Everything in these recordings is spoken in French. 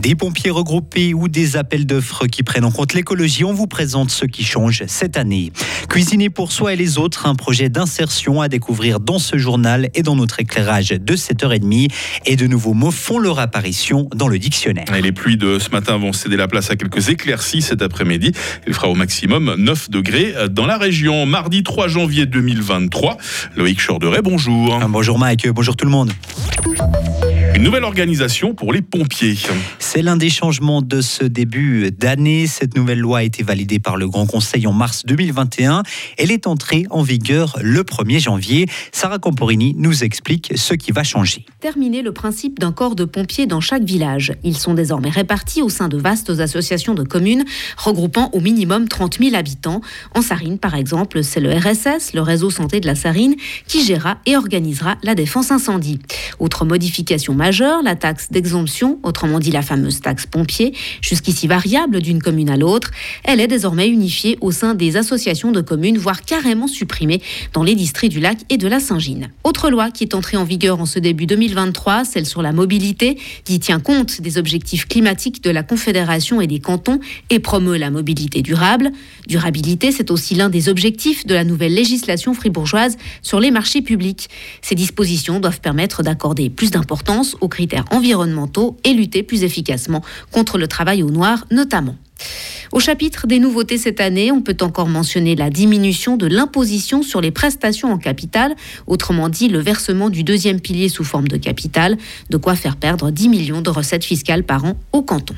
Des pompiers regroupés ou des appels d'offres qui prennent en compte l'écologie, on vous présente ce qui change cette année. Cuisiner pour soi et les autres, un projet d'insertion à découvrir dans ce journal et dans notre éclairage de 7h30. Et de nouveaux mots font leur apparition dans le dictionnaire. Et les pluies de ce matin vont céder la place à quelques éclaircies cet après-midi. Il fera au maximum 9 degrés dans la région. Mardi 3 janvier 2023. Loïc Chorderet, bonjour. Bonjour Mike, bonjour tout le monde. Une nouvelle organisation pour les pompiers. C'est l'un des changements de ce début d'année. Cette nouvelle loi a été validée par le Grand Conseil en mars 2021. Elle est entrée en vigueur le 1er janvier. Sarah Camporini nous explique ce qui va changer. Terminer le principe d'un corps de pompiers dans chaque village. Ils sont désormais répartis au sein de vastes associations de communes regroupant au minimum 30 000 habitants. En Sarine, par exemple, c'est le RSS, le réseau santé de la Sarine, qui gérera et organisera la défense incendie. Autre modification majeure, la taxe d'exemption, autrement dit la fameuse taxe pompier, jusqu'ici variable d'une commune à l'autre, elle est désormais unifiée au sein des associations de communes, voire carrément supprimée dans les districts du lac et de la Saint-Gine. Autre loi qui est entrée en vigueur en ce début 2023, celle sur la mobilité, qui tient compte des objectifs climatiques de la Confédération et des cantons et promeut la mobilité durable. Durabilité, c'est aussi l'un des objectifs de la nouvelle législation fribourgeoise sur les marchés publics. Ces dispositions doivent permettre d'accorder plus d'importance aux critères environnementaux et lutter plus efficacement contre le travail au noir notamment. Au chapitre des nouveautés cette année, on peut encore mentionner la diminution de l'imposition sur les prestations en capital, autrement dit le versement du deuxième pilier sous forme de capital, de quoi faire perdre 10 millions de recettes fiscales par an au canton.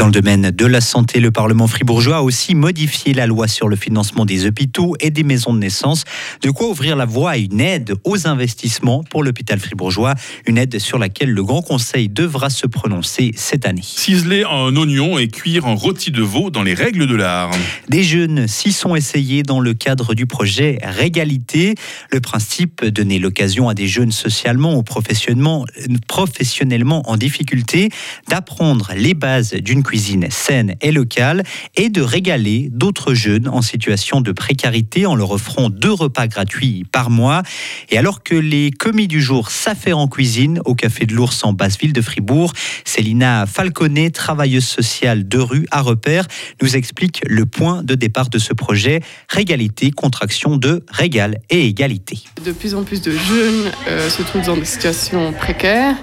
Dans le domaine de la santé, le Parlement fribourgeois a aussi modifié la loi sur le financement des hôpitaux et des maisons de naissance. De quoi ouvrir la voie à une aide aux investissements pour l'hôpital fribourgeois, une aide sur laquelle le Grand Conseil devra se prononcer cette année. Ciseler un oignon et cuire un rôti de veau dans les règles de l'art. Des jeunes s'y sont essayés dans le cadre du projet Régalité. Le principe, donner l'occasion à des jeunes socialement ou professionnellement, professionnellement en difficulté d'apprendre les bases d'une cuisine saine et locale et de régaler d'autres jeunes en situation de précarité en leur offrant deux repas gratuits par mois. Et alors que les commis du jour s'affairent en cuisine au Café de l'Ours en basse-ville de Fribourg, Célina Falconet, travailleuse sociale de rue à repère, nous explique le point de départ de ce projet Régalité, contraction de régal et égalité. De plus en plus de jeunes euh, se trouvent dans des situations précaires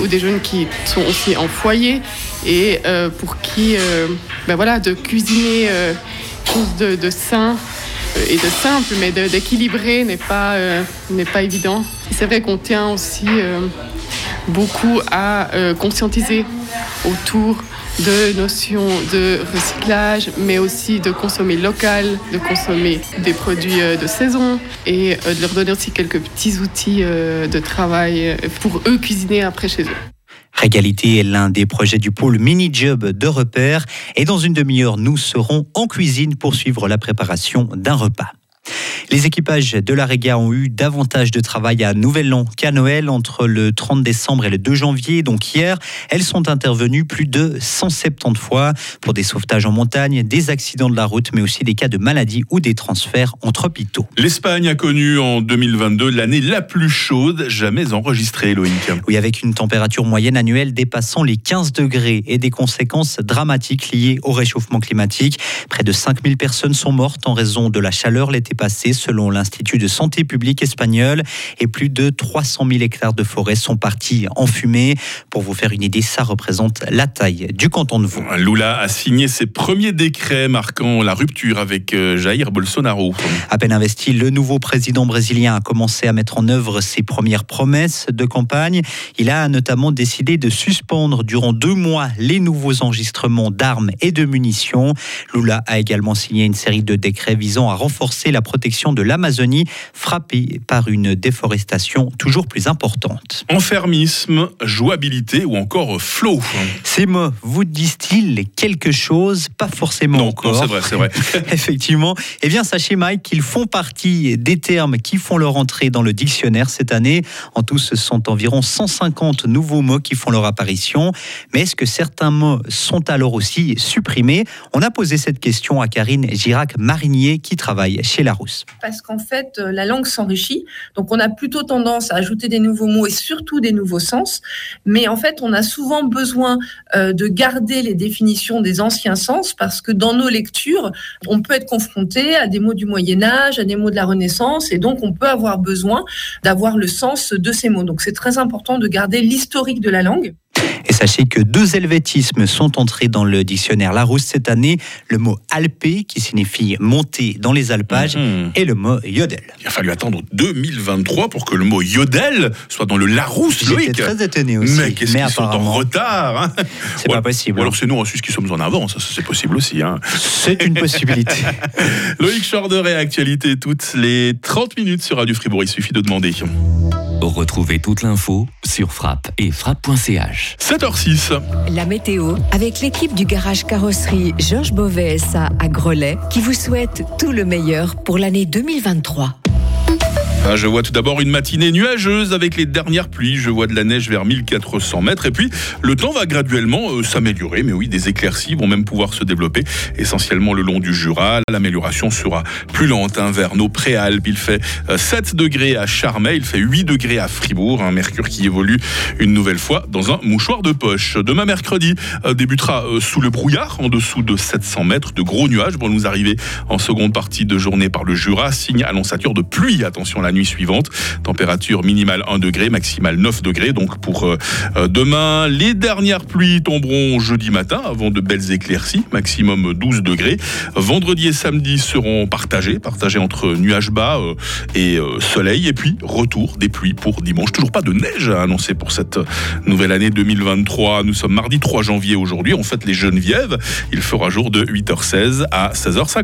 ou des jeunes qui sont aussi en foyer et euh, pour qui euh, ben voilà, de cuisiner euh, chose de, de, sain et de simple, mais d'équilibré n'est pas, n'est pas évident. C'est vrai qu'on tient aussi beaucoup à conscientiser autour de notions de recyclage, mais aussi de consommer local, de consommer des produits de saison et de leur donner aussi quelques petits outils de travail pour eux cuisiner après chez eux. Régalité est l'un des projets du pôle mini-job de repère. Et dans une demi-heure, nous serons en cuisine pour suivre la préparation d'un repas. Les équipages de la Réga ont eu davantage de travail à Nouvel An qu'à Noël entre le 30 décembre et le 2 janvier. Donc hier, elles sont intervenues plus de 170 fois pour des sauvetages en montagne, des accidents de la route, mais aussi des cas de maladie ou des transferts entre hôpitaux. L'Espagne a connu en 2022 l'année la plus chaude jamais enregistrée, Loïc. Oui, avec une température moyenne annuelle dépassant les 15 degrés et des conséquences dramatiques liées au réchauffement climatique. Près de 5000 personnes sont mortes en raison de la chaleur l'été passé selon l'Institut de santé publique espagnol, et plus de 300 000 hectares de forêt sont partis en fumée. Pour vous faire une idée, ça représente la taille du canton de Vaud. Lula a signé ses premiers décrets marquant la rupture avec euh, Jair Bolsonaro. À peine investi, le nouveau président brésilien a commencé à mettre en œuvre ses premières promesses de campagne. Il a notamment décidé de suspendre durant deux mois les nouveaux enregistrements d'armes et de munitions. Lula a également signé une série de décrets visant à renforcer la protection de l'Amazonie frappée par une déforestation toujours plus importante. Enfermisme, jouabilité ou encore flow. Ces mots vous disent-ils quelque chose? Pas forcément non, encore. Non, c'est vrai, c'est vrai. Effectivement. Eh bien, sachez Mike qu'ils font partie des termes qui font leur entrée dans le dictionnaire cette année. En tout, ce sont environ 150 nouveaux mots qui font leur apparition. Mais est-ce que certains mots sont alors aussi supprimés? On a posé cette question à Karine Girac-Marinier qui travaille chez Parce qu'en fait, euh, la langue s'enrichit. Donc, on a plutôt tendance à ajouter des nouveaux mots et surtout des nouveaux sens. Mais en fait, on a souvent besoin euh, de garder les définitions des anciens sens parce que dans nos lectures, on peut être confronté à des mots du Moyen Âge, à des mots de la Renaissance, et donc on peut avoir besoin d'avoir le sens de ces mots. Donc, c'est très important de garder l'historique de la langue. Et sachez que deux helvétismes sont entrés dans le dictionnaire Larousse cette année. Le mot alpé, qui signifie monter dans les alpages, Mhm. et le mot yodel. Il a fallu attendre 2023 pour que le mot yodel soit dans le Larousse, Loïc. très étonné aussi. Mais qu'est-ce qu'ils sont en retard hein c'est pas possible. Ou alors c'est nous en Suisse qui sommes en avance, ça, c'est possible aussi. Hein. C'est une possibilité. Loïc Chorderet, actualité toutes les 30 minutes sur Radio Fribourg, il suffit de demander. Retrouvez toute l'info sur frappe et frappe.ch. 7h06. La météo avec l'équipe du garage carrosserie Georges Beauvais SA à Grelais qui vous souhaite tout le meilleur pour l'année 2023. Ah, je vois tout d'abord une matinée nuageuse avec les dernières pluies. Je vois de la neige vers 1400 mètres. Et puis, le temps va graduellement euh, s'améliorer. Mais oui, des éclaircies vont même pouvoir se développer, essentiellement le long du Jura. L'amélioration sera plus lente hein, vers nos préalpes. Il fait euh, 7 degrés à Charmey, il fait 8 degrés à Fribourg. Un mercure qui évolue une nouvelle fois dans un mouchoir de poche. Demain mercredi euh, débutera euh, sous le brouillard, en dessous de 700 mètres. De gros nuages vont nous arriver en seconde partie de journée par le Jura. Signe annonçature de pluie. Attention la nuit suivante. Température minimale 1 degré, maximale 9 degrés. Donc pour euh, euh, demain, les dernières pluies tomberont jeudi matin avant de belles éclaircies, maximum 12 degrés. Vendredi et samedi seront partagés, partagés entre nuages bas euh, et soleil. Et puis retour des pluies pour dimanche. Toujours pas de neige à annoncer pour cette nouvelle année 2023. Nous sommes mardi 3 janvier aujourd'hui. On fête les Genevièves. Il fera jour de 8h16 à 16h50.